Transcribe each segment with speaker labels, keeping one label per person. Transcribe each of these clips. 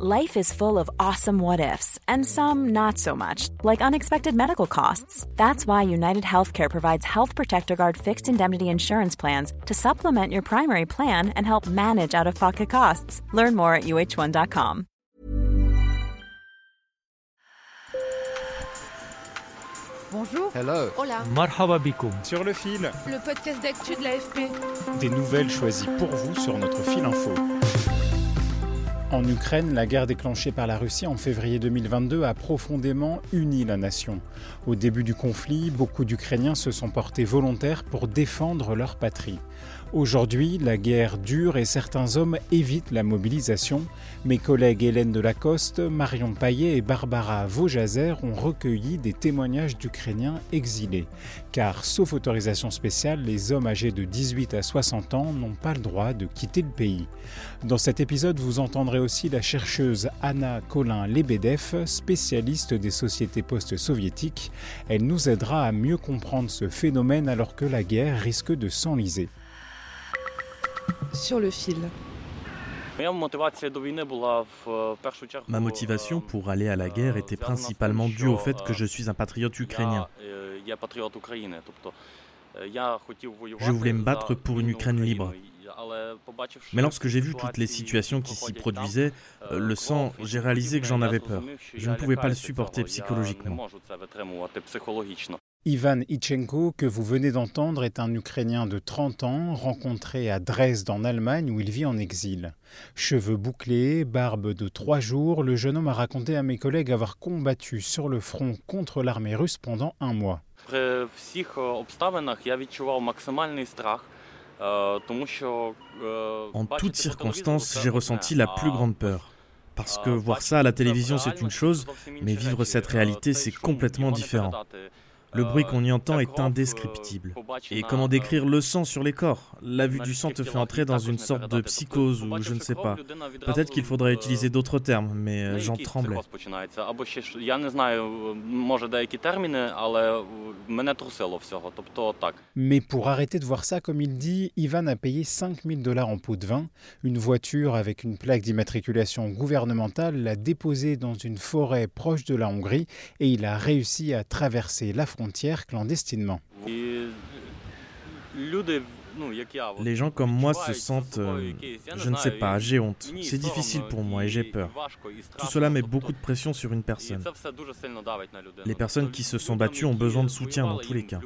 Speaker 1: Life is full of awesome what ifs, and some not so much, like unexpected medical costs. That's why United Healthcare provides Health Protector Guard fixed indemnity insurance plans to supplement your primary plan and help manage out of pocket costs. Learn more at uh1.com.
Speaker 2: Bonjour.
Speaker 3: Hello.
Speaker 2: Hola.
Speaker 4: Marhaba bikoum.
Speaker 5: Sur le fil,
Speaker 2: Le podcast d'actu de l'AFP.
Speaker 5: des nouvelles choisies pour vous sur notre fil info. En Ukraine, la guerre déclenchée par la Russie en février 2022 a profondément uni la nation. Au début du conflit, beaucoup d'Ukrainiens se sont portés volontaires pour défendre leur patrie. Aujourd'hui, la guerre dure et certains hommes évitent la mobilisation. Mes collègues Hélène Delacoste, Marion Paillet et Barbara Vaujazer ont recueilli des témoignages d'Ukrainiens exilés. Car, sauf autorisation spéciale, les hommes âgés de 18 à 60 ans n'ont pas le droit de quitter le pays. Dans cet épisode, vous entendrez aussi la chercheuse Anna Colin-Lebedev, spécialiste des sociétés post-soviétiques. Elle nous aidera à mieux comprendre ce phénomène alors que la guerre risque de s'enliser.
Speaker 2: Sur le fil.
Speaker 6: Ma motivation pour aller à la guerre était principalement due au fait que je suis un patriote ukrainien. Je voulais me battre pour une Ukraine libre. Mais lorsque j'ai vu toutes les situations qui s'y produisaient, euh, le sang, j'ai réalisé que j'en avais peur. Je ne pouvais pas le supporter psychologiquement.
Speaker 5: Ivan Itchenko, que vous venez d'entendre, est un Ukrainien de 30 ans, rencontré à Dresde en Allemagne où il vit en exil. Cheveux bouclés, barbe de trois jours, le jeune homme a raconté à mes collègues avoir combattu sur le front contre l'armée russe pendant un mois.
Speaker 6: En toutes circonstances, j'ai ressenti la plus grande peur. Parce que voir ça à la télévision, c'est une chose, mais vivre cette réalité, c'est complètement différent. Le bruit qu'on y entend est indescriptible. Et comment décrire le sang sur les corps? La vue du sang te fait entrer dans une sorte de psychose ou je ne sais pas. Peut-être qu'il faudrait utiliser d'autres termes, mais euh, j'en tremblais.
Speaker 5: Mais pour arrêter de voir ça, comme il dit, Ivan a payé 5000 dollars en pot de vin. Une voiture avec une plaque d'immatriculation gouvernementale l'a déposé dans une forêt proche de la Hongrie et il a réussi à traverser la frontière
Speaker 6: Les gens comme moi se sentent, euh, je ne sais pas, j'ai honte. C'est difficile pour moi et j'ai peur. Tout cela met beaucoup de pression sur une personne. Les personnes qui se sont battues ont besoin de soutien dans tous les cas.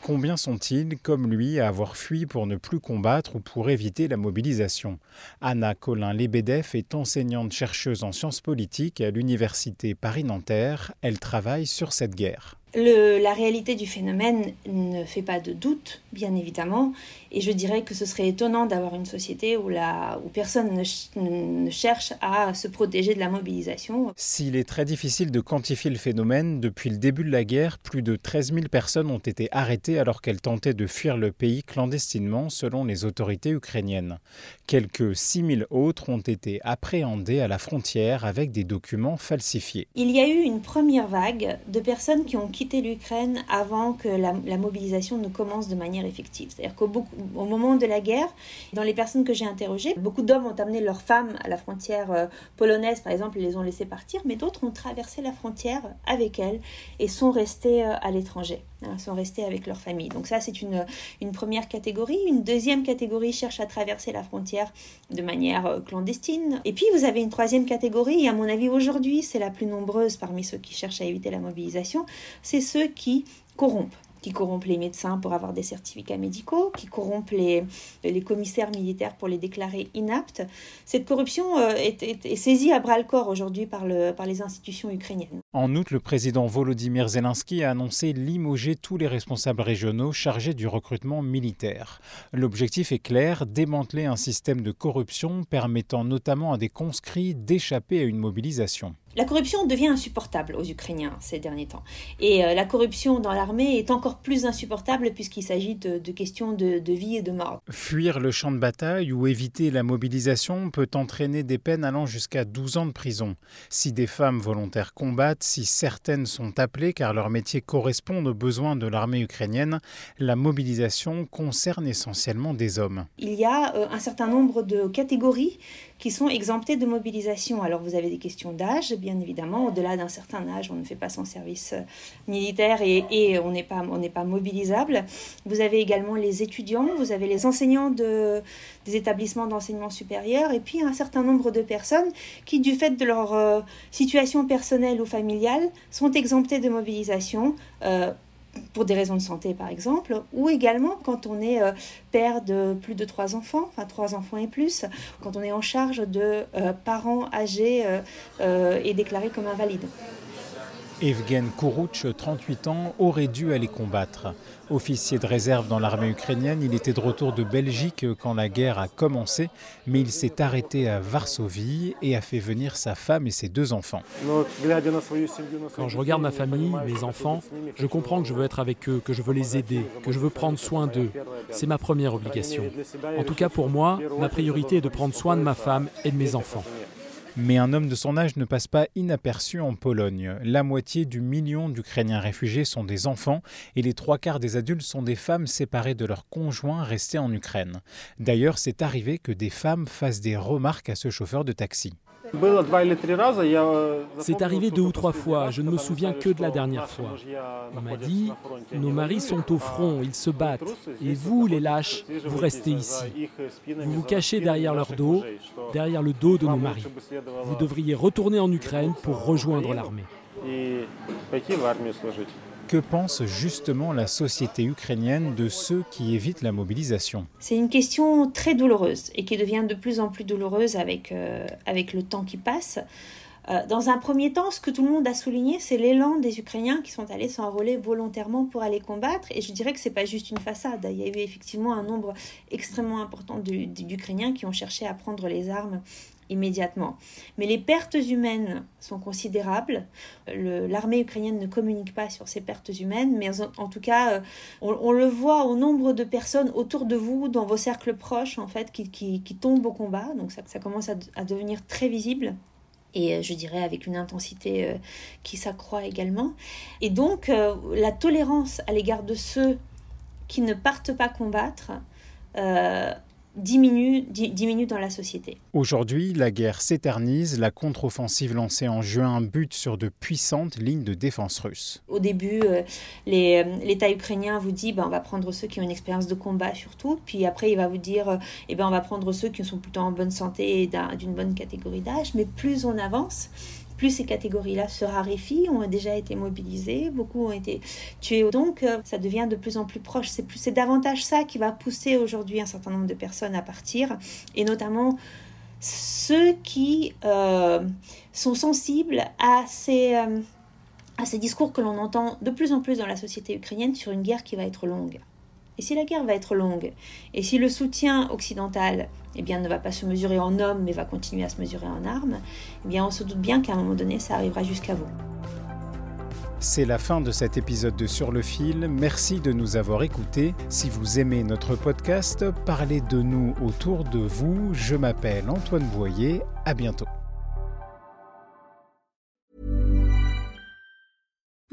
Speaker 5: Combien sont-ils, comme lui, à avoir fui pour ne plus combattre ou pour éviter la mobilisation? Anna Colin-Lebedev est enseignante chercheuse en sciences politiques à l'université Paris-Nanterre. Elle travaille sur cette guerre.
Speaker 7: Le, la réalité du phénomène ne fait pas de doute, bien évidemment, et je dirais que ce serait étonnant d'avoir une société où, la, où personne ne, ch- ne cherche à se protéger de la mobilisation.
Speaker 5: S'il est très difficile de quantifier le phénomène, depuis le début de la guerre, plus de 13 000 personnes ont été arrêtées alors qu'elles tentaient de fuir le pays clandestinement selon les autorités ukrainiennes. Quelques 6 000 autres ont été appréhendées à la frontière avec des documents falsifiés.
Speaker 7: Il y a eu une première vague de personnes qui ont quitté l'Ukraine avant que la, mobilisation ne commence de manière effective. C'est-à-dire qu'au moment de la guerre, dans les personnes que j'ai interrogées, beaucoup d'hommes ont amené leurs femmes à la frontière euh, polonaise, par exemple, ils les ont laissées partir, mais d'autres ont traversé la frontière avec elles et sont restés euh, à l'étranger, hein, sont restés avec leur famille. Donc ça, c'est une, une première catégorie. Une deuxième catégorie cherche à traverser la frontière de manière euh, clandestine. Et puis, vous avez une troisième catégorie, et à mon avis, aujourd'hui, c'est la plus nombreuse parmi ceux qui cherchent à éviter la mobilisation, c'est ceux qui corrompent qui corrompent les médecins pour avoir des certificats médicaux, qui corrompent les, les commissaires militaires pour les déclarer inaptes. Cette corruption euh, est, saisie à bras le corps aujourd'hui par, le, par les institutions ukrainiennes.
Speaker 5: En août, le président Volodymyr Zelensky a annoncé limoger tous les responsables régionaux chargés du recrutement militaire. L'objectif est clair, démanteler un système de corruption permettant notamment à des conscrits d'échapper à une mobilisation.
Speaker 7: La corruption devient insupportable aux Ukrainiens ces derniers temps. Et euh, la corruption dans l'armée est encore plus insupportable puisqu'il s'agit de, de questions de, de vie et de mort.
Speaker 5: Fuir le champ de bataille ou éviter la mobilisation peut entraîner des peines allant jusqu'à 12 ans de prison. Si des femmes volontaires combattent, si certaines sont appelées car leur métier correspond aux besoins de l'armée ukrainienne, la mobilisation concerne essentiellement des hommes.
Speaker 7: Il y a euh, un certain nombre de catégories qui sont exemptés de mobilisation. Alors vous avez des questions d'âge, bien évidemment. Au-delà d'un certain âge, on ne fait pas son service euh, militaire et, on n'est pas, mobilisable. Vous avez également les étudiants, vous avez les enseignants de, des établissements d'enseignement supérieur et puis un certain nombre de personnes qui, du fait de leur euh, situation personnelle ou familiale, sont exemptées de mobilisation. Euh, pour des raisons de santé par exemple, ou également quand on est euh, père de plus de trois enfants, enfin trois enfants et plus, quand on est en charge de euh, parents âgés euh, et déclarés comme invalides.
Speaker 5: Evgen Kourouch, 38 ans, aurait dû aller combattre. Officier de réserve dans l'armée ukrainienne, il était de retour de Belgique quand la guerre a commencé, mais il s'est arrêté à Varsovie et a fait venir sa femme et ses deux enfants.
Speaker 3: Quand je regarde ma famille, mes enfants, je comprends que je veux être avec eux, que je veux les aider, que je veux prendre soin d'eux. C'est ma première obligation. En tout cas pour moi, ma priorité est de prendre soin de ma femme et de mes enfants.
Speaker 5: Mais un homme de son âge ne passe pas inaperçu en Pologne. La moitié du million d'Ukrainiens réfugiés sont des enfants et les trois quarts des adultes sont des femmes séparées de leurs conjoints restés en Ukraine. D'ailleurs, c'est arrivé que des femmes fassent des remarques à ce chauffeur de taxi.
Speaker 3: C'est arrivé deux ou trois fois, je ne me souviens que de la dernière fois. On m'a dit, nos maris sont au front, ils se battent, et vous, les lâches, vous restez ici. Vous vous cachez derrière leur dos, derrière le dos de nos maris. Vous devriez retourner en Ukraine pour rejoindre l'armée.
Speaker 5: Que pense justement la société ukrainienne de ceux qui évitent la mobilisation?
Speaker 7: C'est une question très douloureuse et qui devient de plus en plus douloureuse avec, euh, avec le temps qui passe. Euh, dans un premier temps, ce que tout le monde a souligné, c'est l'élan des Ukrainiens qui sont allés s'enrôler volontairement pour aller combattre. Et je dirais que ce n'est pas juste une façade. Il y a eu effectivement un nombre extrêmement important d'Ukrainiens qui ont cherché à prendre les armes immédiatement. Mais les pertes humaines sont considérables. L'armée ukrainienne ne communique pas sur ces pertes humaines, mais en, tout cas, euh, on, le voit au nombre de personnes autour de vous, dans vos cercles proches, en fait, qui, tombent au combat. Donc ça, ça commence à, devenir très visible et euh, je dirais avec une intensité euh, qui s'accroît également. Et donc la tolérance à l'égard de ceux qui ne partent pas combattre diminue, diminue dans la société.
Speaker 5: Aujourd'hui, la guerre s'éternise. La contre-offensive lancée en juin bute sur de puissantes lignes de défense russes.
Speaker 7: Au début, euh, euh, l'État ukrainien vous dit ben, on va prendre ceux qui ont une expérience de combat surtout. Puis après, il va vous dire euh, eh ben, on va prendre ceux qui sont plutôt en bonne santé et d'une bonne catégorie d'âge. Mais plus on avance, plus ces catégories-là se raréfient, ont déjà été mobilisées, beaucoup ont été tués. Donc, euh, ça devient de plus en plus proche. C'est, c'est davantage ça qui va pousser aujourd'hui un certain nombre de personnes à partir, et notamment ceux qui euh, sont sensibles à euh, à ces discours que l'on entend de plus en plus dans la société ukrainienne sur une guerre qui va être longue. Et si la guerre va être longue, et si le soutien occidental eh ne va pas se mesurer en hommes, mais va continuer à se mesurer en armes, eh bien, on se doute bien qu'à un moment donné, ça arrivera jusqu'à vous.
Speaker 5: C'est la fin de cet épisode de Sur le fil. Merci de nous avoir écoutés. Si vous aimez notre podcast, parlez de nous autour de vous. Je m'appelle Antoine Boyer. À bientôt.